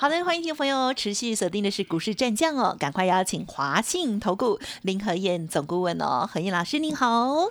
好的，欢迎听众朋友持续锁定的是股市战将哦，赶快邀请华信投顾林和燕总顾问哦，何燕老师您好，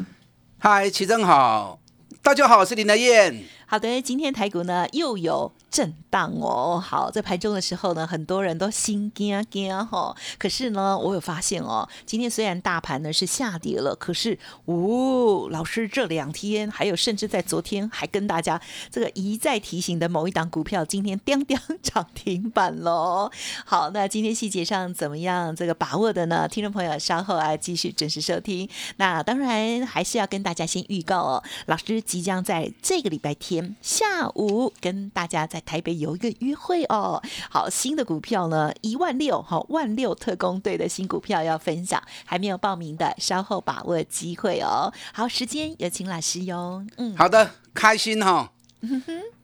嗨，齐正好，大家好，我是林和燕。好的，今天台股呢又有震荡哦。好，在盘中的时候呢，很多人都心惊惊哈。可是呢，我有发现哦，今天虽然大盘呢是下跌了，可是哦，老师这两天还有甚至在昨天还跟大家这个一再提醒的某一档股票，今天叮叮涨停板喽。好，那今天细节上怎么样？这个把握的呢？听众朋友稍后啊继续准时收听。那当然还是要跟大家先预告哦，老师即将在这个礼拜天。下午跟大家在台北有一个约会哦。好，新的股票呢，一万六，好，万六特工队的新股票要分享，还没有报名的，稍后把握机会哦。好，时间有请老师哟。嗯，好的，开心哈。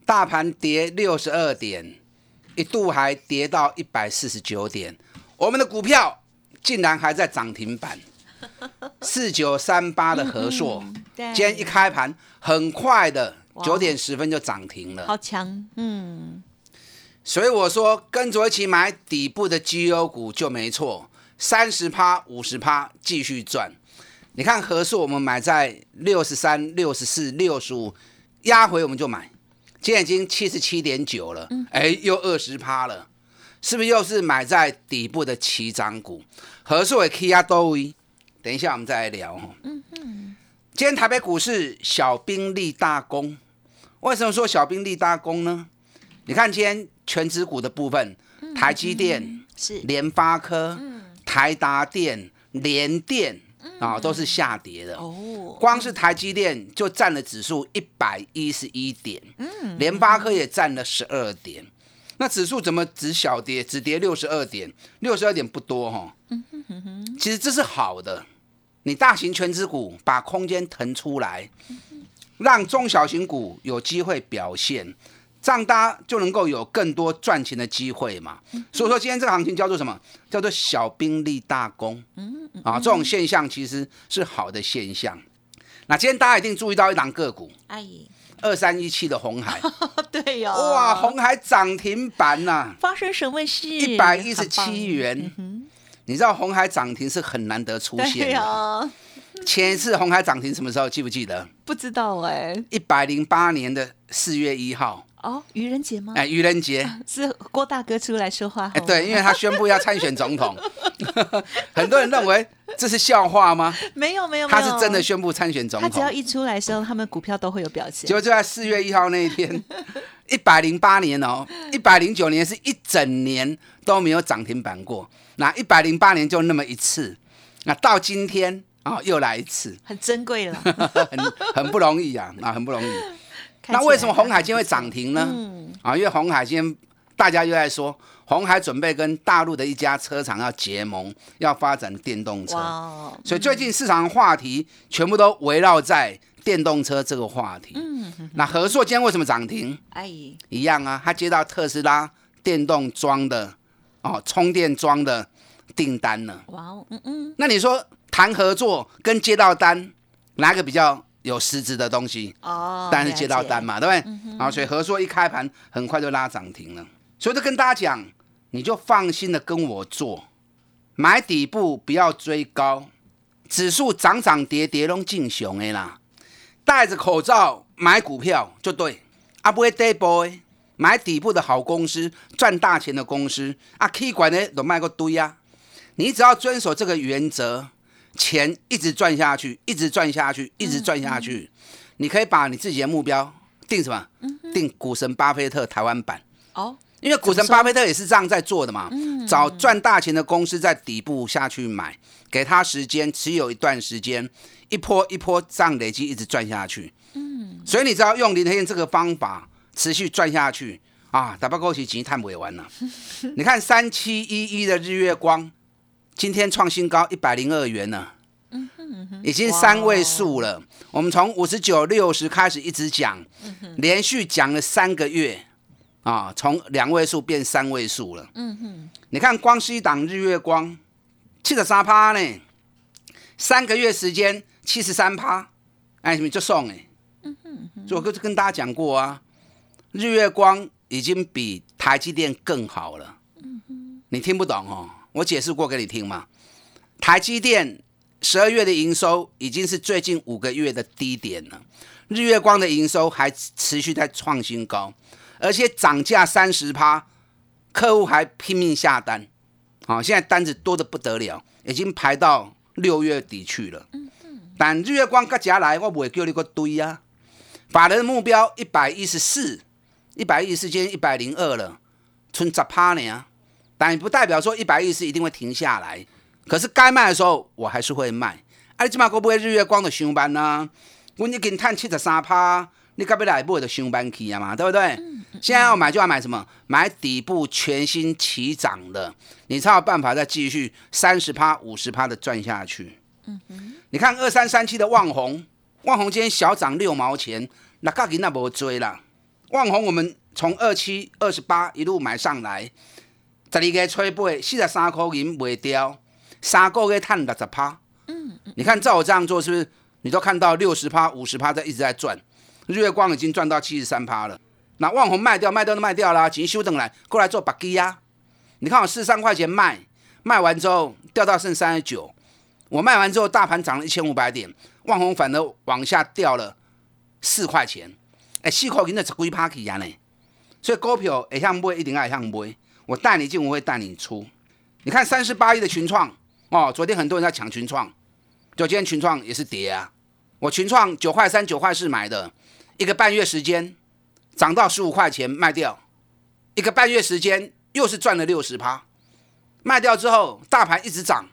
大盘跌六十二点，一度还跌到一百四十九点，我们的股票竟然还在涨停板。四九三八的合硕，今天一开盘很快的。九点十分就涨停了，好强，嗯，所以我说跟着一起买底部的绩优股就没错，三十趴、五十趴继续赚。你看合数，我们买在六十三、六十四、六十五，压回我们就买，今天已经七十七点九了，哎，又二十趴了，是不是又是买在底部的起涨股？合数也 K 压多位，等一下我们再来聊哈。嗯嗯，今天台北股市小兵立大功。为什么说小兵立大功呢？你看今天全指股的部分，台积电、是联发科、台达电、联电啊，都是下跌的。哦，光是台积电就占了指数一百一十一点，嗯，联发科也占了十二点。那指数怎么只小跌，只跌六十二点？六十二点不多哈。其实这是好的，你大型全指股把空间腾出来。让中小型股有机会表现，这样大家就能够有更多赚钱的机会嘛。所以说今天这个行情叫做什么？叫做小兵立大功。嗯啊，这种现象其实是好的现象。那今天大家一定注意到一档个股，哎，二三一七的红海。对呀。哇，红海涨停板呐！发生什么事？一百一十七元。你知道红海涨停是很难得出现的。前一次红海涨停什么时候？记不记得？不知道哎。一百零八年的四月一号。哦，愚人节吗？哎，愚人节是郭大哥出来说话。哎，对，因为他宣布要参选总统。很多人认为这是笑话吗？没有没有，他是真的宣布参选总统。他只要一出来的时候，他们股票都会有表现。结果就在四月一号那一天，一百零八年哦，一百零九年是一整年都没有涨停板过，那一百零八年就那么一次，那到今天。啊，又来一次，很珍贵了，很很不容易啊，啊，很不容易。那为什么红海今天会涨停呢？嗯啊，因为红海今天大家又在说，红海准备跟大陆的一家车厂要结盟，要发展电动车。所以最近市场话题全部都围绕在电动车这个话题。嗯，那合硕今天为什么涨停？哎，一样啊，他接到特斯拉电动装的哦，充电桩的订单了。哇哦，嗯嗯，那你说？谈合作跟接到单，哪个比较有实质的东西？哦，当然是接到单嘛，对不对？啊，所以合作一开盘很快就拉涨停了。所以就跟大家讲，你就放心的跟我做，买底部不要追高，指数涨涨跌跌拢进熊的啦。戴着口罩买股票就对，啊不会 day boy 买底部的好公司，赚大钱的公司啊，可以管呢都卖个堆啊。你只要遵守这个原则。钱一直赚下去，一直赚下去，一直赚下去。你可以把你自己的目标定什么？定股神巴菲特台湾版哦。因为股神巴菲特也是这样在做的嘛。找赚大钱的公司在底部下去买，给他时间持有一段时间，一波一波这样累积一直赚下去。嗯。所以你只要用林天燕这个方法持续赚下去啊，打包过去钱太不会玩了。你看三七一一的日月光。今天创新高一百零二元呢，已经三位数了。我们从五十九、六十开始一直讲，连续讲了三个月。啊，从两位数变三位数了。嗯哼，你看光是一档日月光，七十三趴呢，三个月时间七十三趴，哎，你就送哎。嗯哼，我跟跟大家讲过啊，日月光已经比台积电更好了。嗯哼，你听不懂哦，我解释过给你听嘛。台积电十二月的营收已经是最近五个月的低点了，日月光的营收还持续在创新高，而且涨价三十趴，客户还拼命下单，好，现在单子多的不得了，已经排到六月底去了。但日月光各家来，我不会叫你个堆啊。法人目标一百一十四，一百一十四，今天一百零二了，存十趴呢。但不代表说一百一十一定会停下来。可是该卖的时候，我还是会卖。啊，你起码会不会日月光的上班呢？我已经赚七十三趴，你该不来不的上班去啊嘛，对不对？现在要买就要买什么？买底部全新起涨的，你才有办法再继续三十趴、五十趴的赚下去。你看二三三七的旺红，旺红今天小涨六毛钱，那个人那无追啦。旺红我们从二七二十八一路买上来，十二个吹八四十三块银卖掉。三个月探六十趴，嗯，你看照我这样做是不是？你都看到六十趴、五十趴在一直在赚，日月光已经赚到七十三趴了。那万红卖掉，卖掉都卖掉啦，钱修等来过来做白鸡呀。你看我四十三块钱卖，卖完之后掉到剩三十九，我卖完之后大盘涨了一千五百点，万红反而往下掉了四块钱，哎，四块钱的十几趴起呀呢？所以股票会向买一定要向买，我带你进，我会带你出。你看三十八亿的群创。哦，昨天很多人在抢群创，就今天群创也是跌啊。我群创九块三、九块四买的，一个半月时间涨到十五块钱卖掉，一个半月时间又是赚了六十趴。卖掉之后，大盘一直涨，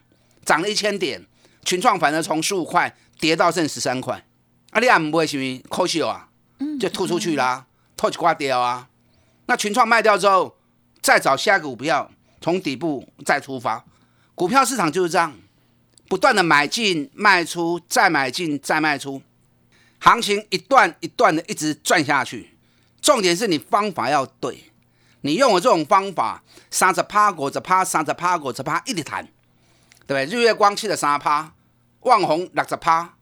涨了一千点，群创反而从十五块跌到剩十三块。啊，你也不会什么可惜啊，就吐出去啦，吐一挂掉啊。那群创卖掉之后，再找下一个股票，从底部再出发。股票市场就是这样，不断的买进卖出，再买进再卖出，行情一段一段的一直转下去。重点是你方法要对，你用我这种方法，三十趴五十趴，三十趴五十趴一直谈，对不对？日月光七十三趴，旺宏六十趴，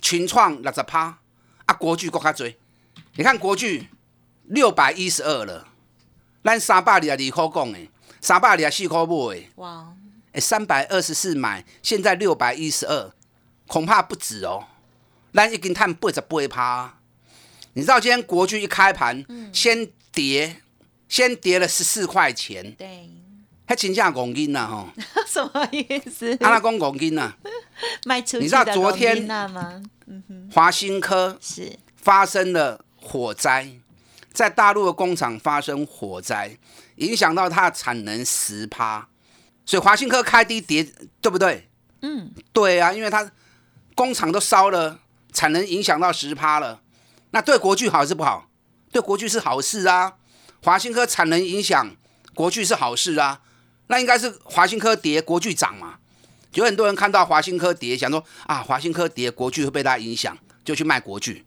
群创六十趴，啊，国巨更加多。你看国巨六百一十二了，咱三百二十二块讲的，三百二十四块买。哇！三百二十四买，现在六百一十二，恐怕不止哦。咱已经探八十八趴，你知道今天国巨一开盘，先跌，先跌了十四块钱。对，还请假拱金呐吼？什么意思？阿拉公拱金呐？卖出你知道昨天吗？华新科是发生了火灾，在大陆的工厂发生火灾，影响到它的产能十趴。所以华新科开低跌，对不对？嗯，对啊，因为它工厂都烧了，产能影响到十趴了。那对国巨好还是不好？对国巨是好事啊。华新科产能影响国巨是好事啊。那应该是华新科跌，国巨涨嘛。有很多人看到华新科跌，想说啊，华新科跌，国巨会被它影响，就去卖国巨。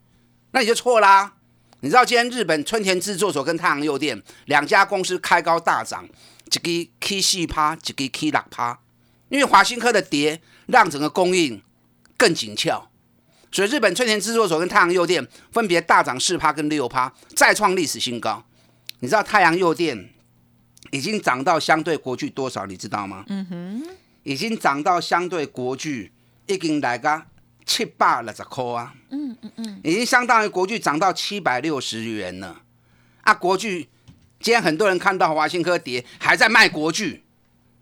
那你就错啦。你知道今天日本春田制作所跟太阳诱电两家公司开高大涨。一个 K 四趴，一个 K 六趴，因为华新科的跌让整个供应更紧俏，所以日本春田制作所跟太阳诱电分别大涨四趴跟六趴，再创历史新高。你知道太阳诱电已经涨到相对国巨多少？你知道吗？嗯哼，已经涨到相对国巨已经来个七百六十块啊。嗯嗯嗯，已经相当于国巨涨到七百六十元了。啊，国巨。今天很多人看到华兴科跌，还在卖国巨，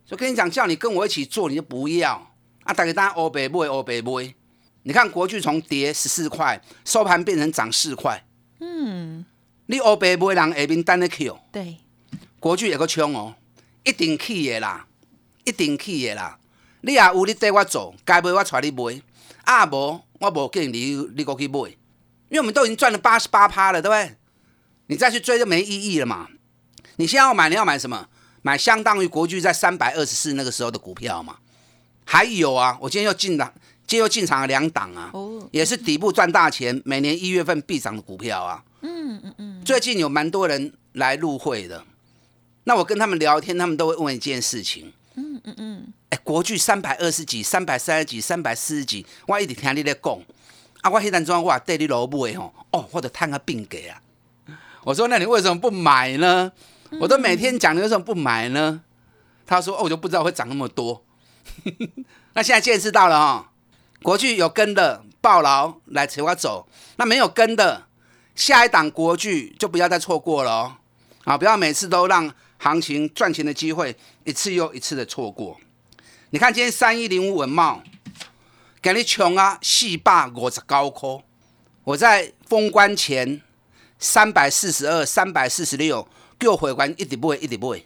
就跟你讲，叫你跟我一起做，你就不要。啊！大家当欧北不会欧北不会，你看国巨从跌十四块，收盘变成涨四块，嗯，你欧北不会让下边单的 Q，对，国巨有个冲哦，一定起的啦，一定起的啦，你也有你带我做，该买我带你买，啊无我无建议你你过去买，因为我们都已经赚了八十八趴了，对不对？你再去追就没意义了嘛。你现在要买，你要买什么？买相当于国巨在三百二十四那个时候的股票嘛？还有啊，我今天又进了今天又进场了两档啊，也是底部赚大钱，每年一月份必涨的股票啊。嗯嗯嗯。最近有蛮多人来入会的，那我跟他们聊天，他们都会问一件事情。嗯嗯嗯。哎，国巨三百二十几、三百三十几、三百四十几，我一直听你在讲。啊，我迄阵装我对你老母的吼，哦，或者探个病给啊。我说，那你为什么不买呢？我都每天讲，你为什么不买呢？他说，哦，我就不知道会涨那么多。那现在见识到了哈。国巨有跟的暴牢来陪我走，那没有跟的，下一档国巨就不要再错过了哦，啊，不要每次都让行情赚钱的机会一次又一次的错过。你看今天三一零五文茂，给你穷啊，四百五十高科，我在封关前三百四十二、三百四十六，叫会员一直买一直买，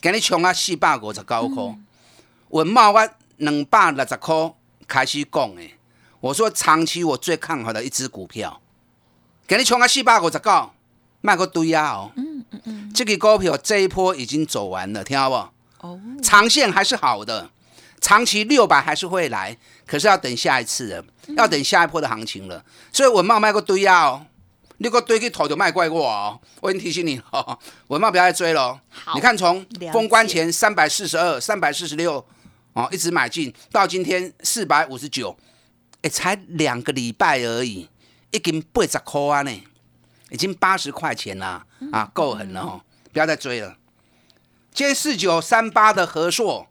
给你穷啊，四百五十高科，文茂我两百六十块。开始讲诶，我说长期我最看好的一只股票，给你冲啊四百五十九，卖个堆啊哦。嗯嗯嗯，这个股票这一波已经走完了，听好不？哦，长线还是好的，长期六百还是会来，可是要等下一次了，要等下一波的行情了。所以文茂卖过堆啊哦，你个堆去头就卖怪我哦。我已经提醒你哦，文茂不要再追了。你看从封关前三百四十二、三百四十六。哦，一直买进到今天四百五十九，哎，才两个礼拜而已，已经八十块啊呢，已经八十块钱啦，啊，够狠了哦，不要再追了。今天四九三八的和硕，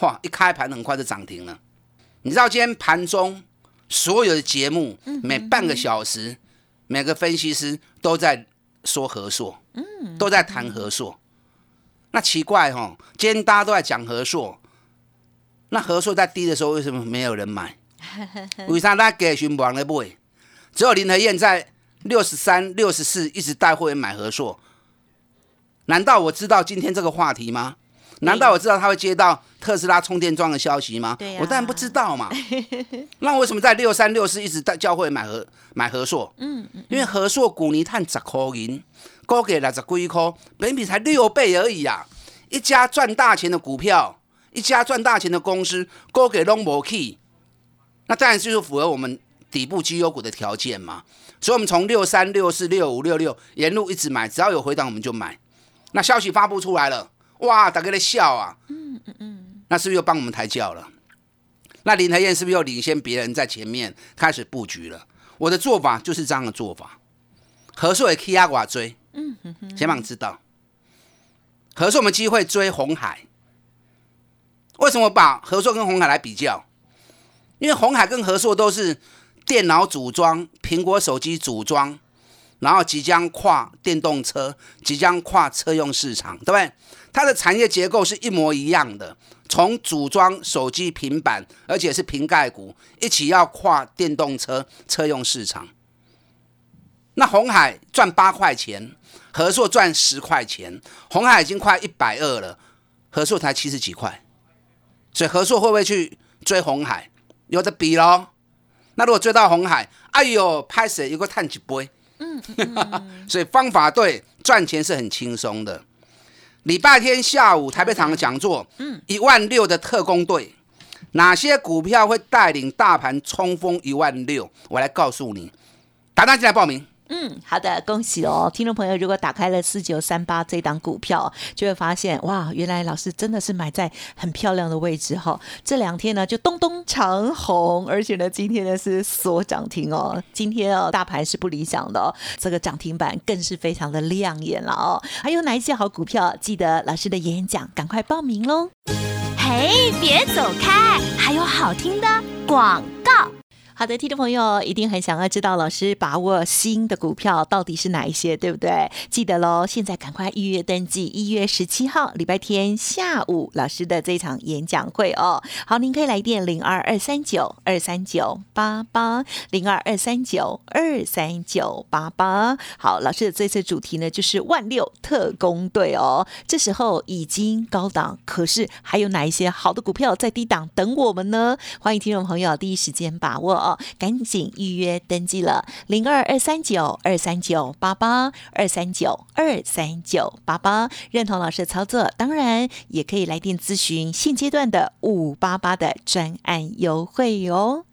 哇，一开盘很快就涨停了。你知道今天盘中所有的节目，每半个小时，每个分析师都在说合硕，嗯，都在谈合硕。那奇怪哈，今天大家都在讲合硕。那合硕在低的时候，为什么没有人买？为啥那给寻不来买？只有林和燕在六十三、六十四一直带会员买合硕。难道我知道今天这个话题吗？难道我知道他会接到特斯拉充电桩的消息吗？我当然不知道嘛。那为什么在六三、六四一直在教会买和买和硕？嗯，因为和硕股泥碳十块银，高给六十几块，本比才六倍而已啊！一家赚大钱的股票。一家赚大钱的公司，高给 key，那当然就是符合我们底部绩优股的条件嘛。所以，我们从六三、六四、六五、六六沿路一直买，只要有回档我们就买。那消息发布出来了，哇，大家在笑啊，嗯嗯嗯，那是不是又帮我们抬轿了？那林台燕是不是又领先别人在前面开始布局了？我的做法就是这样的做法。何硕也 K 压寡追，嗯哼哼，先让知道。何硕我们机会追红海。为什么把何硕跟红海来比较？因为红海跟何硕都是电脑组装、苹果手机组装，然后即将跨电动车，即将跨车用市场，对不对？它的产业结构是一模一样的，从组装手机、平板，而且是瓶盖股，一起要跨电动车车用市场。那红海赚八块钱，合硕赚十块钱，红海已经快一百二了，合硕才七十几块。所以合硕会不会去追红海？有的比喽。那如果追到红海，哎呦，拍死有个探几杯。嗯，所以方法对，赚钱是很轻松的。礼拜天下午台北场的讲座，嗯，一万六的特工队，哪些股票会带领大盘冲锋一万六？我来告诉你，打单进来报名。嗯，好的，恭喜哦，听众朋友，如果打开了四九三八这档股票，就会发现哇，原来老师真的是买在很漂亮的位置哈。这两天呢就咚咚长红，而且呢今天呢是锁涨停哦。今天哦大盘是不理想的，哦，这个涨停板更是非常的亮眼了哦。还有哪一些好股票？记得老师的演讲，赶快报名喽！嘿，别走开，还有好听的广告。好的，听众朋友一定很想要知道老师把握新的股票到底是哪一些，对不对？记得喽，现在赶快预约登记，一月十七号礼拜天下午老师的这场演讲会哦。好，您可以来电零二二三九二三九八八零二二三九二三九八八。好，老师的这次主题呢就是万六特工队哦。这时候已经高档，可是还有哪一些好的股票在低档等我们呢？欢迎听众朋友第一时间把握。哦，赶紧预约登记了，零二二三九二三九八八二三九二三九八八，认同老师的操作，当然也可以来电咨询现阶段的五八八的专案优惠哟。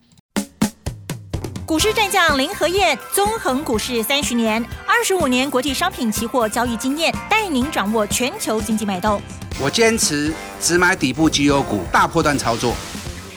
股市战将林和燕，纵横股市三十年，二十五年国际商品期货交易经验，带您掌握全球经济脉动。我坚持只买底部绩优股，大波段操作。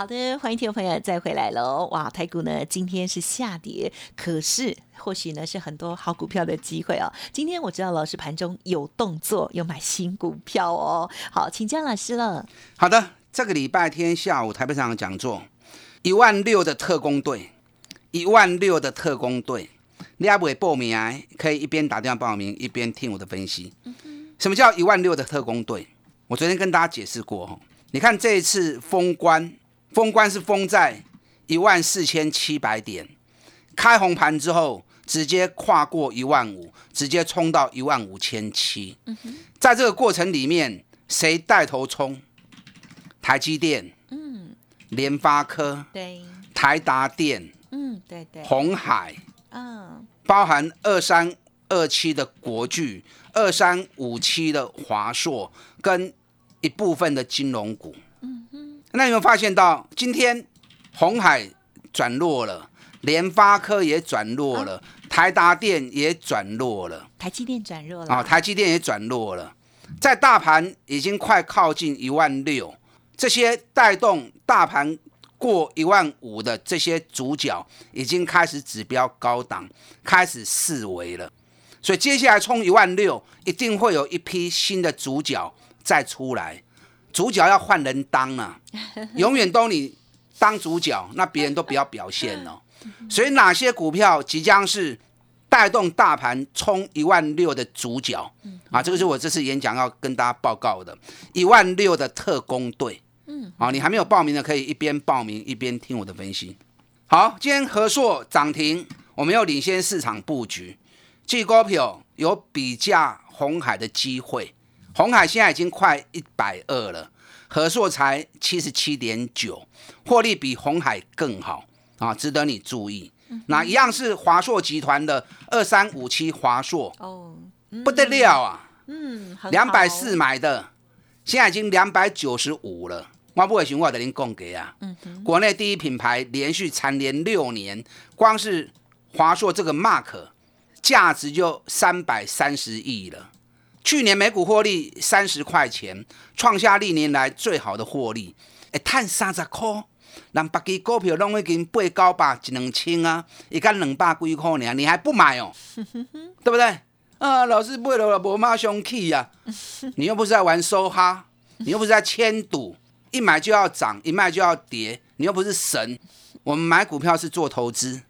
好的，欢迎听众朋友再回来喽！哇，台股呢今天是下跌，可是或许呢是很多好股票的机会哦。今天我知道老师盘中有动作，有买新股票哦。好，请江老师了。好的，这个礼拜天下午台北场讲座，一万六的特工队，一万六的特工队，你还未报名，可以一边打电话报名，一边听我的分析。什么叫一万六的特工队？我昨天跟大家解释过你看这一次封关。封关是封在一万四千七百点，开红盘之后直接跨过一万五，直接冲到一万五千七。在这个过程里面，谁带头冲？台积电，嗯，联发科，对，台达电，嗯，对对，红海，嗯，包含二三二七的国巨，二三五七的华硕，跟一部分的金融股。那有没有发现到今天红海转弱了，联发科也转弱了，台达电也转弱了，台积电转弱了。啊，台积电也转弱了，在大盘已经快靠近一万六，这些带动大盘过一万五的这些主角已经开始指标高档，开始四维了，所以接下来冲一万六，一定会有一批新的主角再出来。主角要换人当啊，永远都你当主角，那别人都不要表现了。所以哪些股票即将是带动大盘冲一万六的主角啊？这个是我这次演讲要跟大家报告的，一万六的特工队。嗯，啊，你还没有报名的可以一边报名一边听我的分析。好，今天和硕涨停，我们要领先市场布局，这股票有比价红海的机会。红海现在已经快一百二了，和硕才七十七点九，获利比红海更好啊，值得你注意。那一样是华硕集团的二三五七华硕哦，不得了啊，嗯，两百四买的，现在已经两百九十五了。我不会寻我的您供给啊，嗯国内第一品牌连续蝉联六年，光是华硕这个 mark 价值就三百三十亿了。去年每股获利三十块钱，创下历年来最好的获利。哎，赚三十块，让别支股票拢已经八九百一两千啊，一干两百几块呢，你还不买哦？对不对？啊，老师买了无马上去呀？你又不是在玩梭哈，你又不是在签赌，一买就要涨，一卖就要跌，你又不是神。我们买股票是做投资，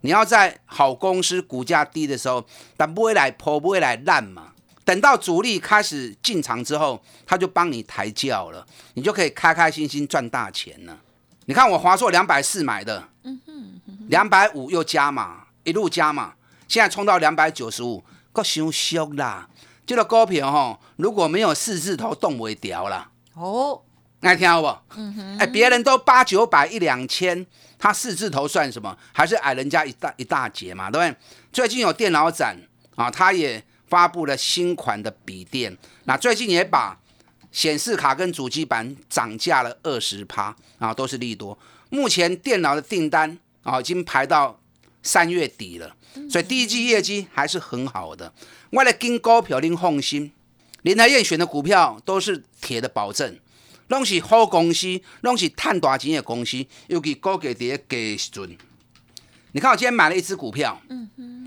你要在好公司股价低的时候，但不会来破，不会来烂嘛。等到主力开始进场之后，他就帮你抬轿了，你就可以开开心心赚大钱了。你看我华硕两百四买的，两百五又加码，一路加码，现在冲到两百九十五，够伤俗啦。这个股票哈，如果没有四字头动不会掉了。哦，爱听好不？哎，别人都八九百一两千，他四字头算什么？还是矮人家一大一大截嘛，对不对？最近有电脑展啊，他也。发布了新款的笔电，那最近也把显示卡跟主机板涨价了二十趴啊，都是利多。目前电脑的订单啊，已经排到三月底了，所以第一季业绩还是很好的。为了跟高票拎放心，林台燕选的股票都是铁的保证，拢是好公司，拢是赚大钱的公司，尤其高价跌给准。你看我今天买了一只股票，嗯哼。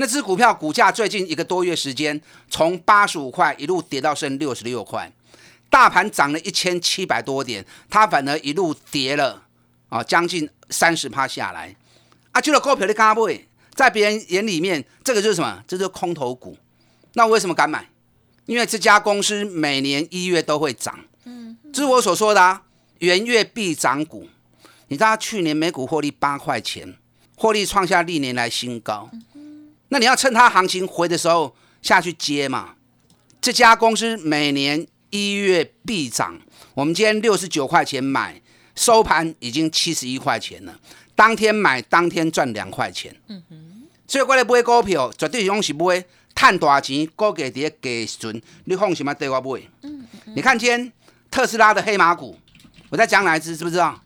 那只股票股价最近一个多月时间，从八十五块一路跌到剩六十六块，大盘涨了一千七百多点，它反而一路跌了啊，将近三十趴下来。啊，就了股票的嘎位，在别人眼里面，这个就是什么？这是空头股。那我为什么敢买？因为这家公司每年一月都会涨。嗯，这是我所说的啊。元月必涨股。你知道去年每股获利八块钱，获利创下历年来新高。那你要趁它行情回的时候下去接嘛。这家公司每年一月必涨，我们今天六十九块钱买，收盘已经七十一块钱了。当天买当天赚两块钱。嗯哼，所以我咧买股票绝对是讲是买赚大钱，股价伫个价阵，你放心嘛对我买。嗯嗯。你看今天特斯拉的黑马股，我在讲哪一只，知不知道？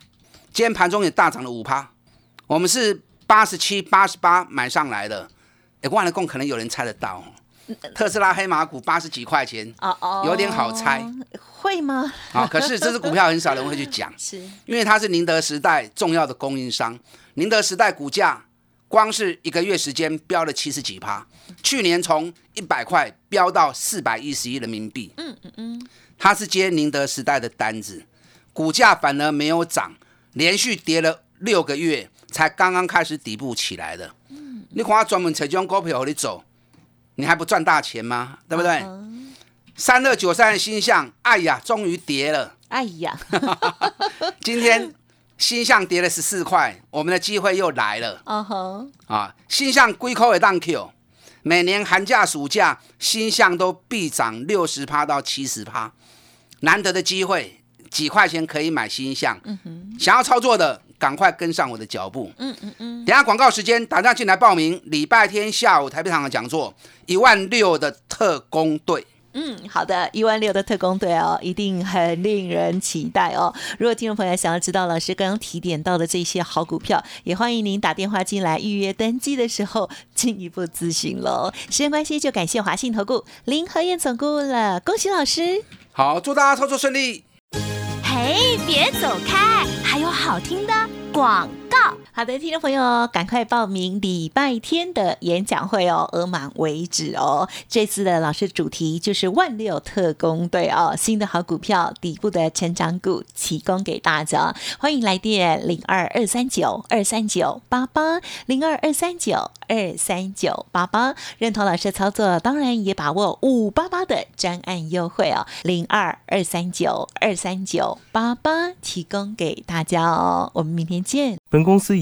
今天盘中也大涨了五趴，我们是八十七、八十八买上来的。哎，忘了供，可能有人猜得到。特斯拉黑马股八十几块钱，哦哦，有点好猜，会吗？啊，可是这支股票很少人会去讲，是因为它是宁德时代重要的供应商。宁德时代股价光是一个月时间飙了七十几趴，去年从一百块飙到四百一十一人民币。嗯嗯嗯，它是接宁德时代的单子，股价反而没有涨。连续跌了六个月，才刚刚开始底部起来的。嗯，你看专门扯这种股票和你走，你还不赚大钱吗？对不对？三二九三的新象，哎呀，终于跌了。哎呀，今天星象跌了十四块，我们的机会又来了。嗯哼，啊，星象龟壳也当 Q，每年寒假暑假星象都必涨六十趴到七十趴，难得的机会。几块钱可以买新象，嗯想要操作的赶快跟上我的脚步。嗯嗯嗯，等下广告时间打电话进来报名，礼拜天下午台北场的讲座，一万六的特工队。嗯，好的，一万六的特工队哦，一定很令人期待哦。如果听众朋友想要知道老师刚刚提点到的这些好股票，也欢迎您打电话进来预约登记的时候进一步咨询喽。时间关系，就感谢华信投顾林和燕总顾了，恭喜老师。好，祝大家操作顺利。嘿，别走开，还有好听的广。好的，听众朋友，赶快报名礼拜天的演讲会哦，额满为止哦。这次的老师主题就是万六特工队哦，新的好股票，底部的成长股提供给大家。欢迎来电零二二三九二三九八八零二二三九二三九八八，认同老师操作，当然也把握五八八的专案优惠哦，零二二三九二三九八八提供给大家哦。我们明天见。本公司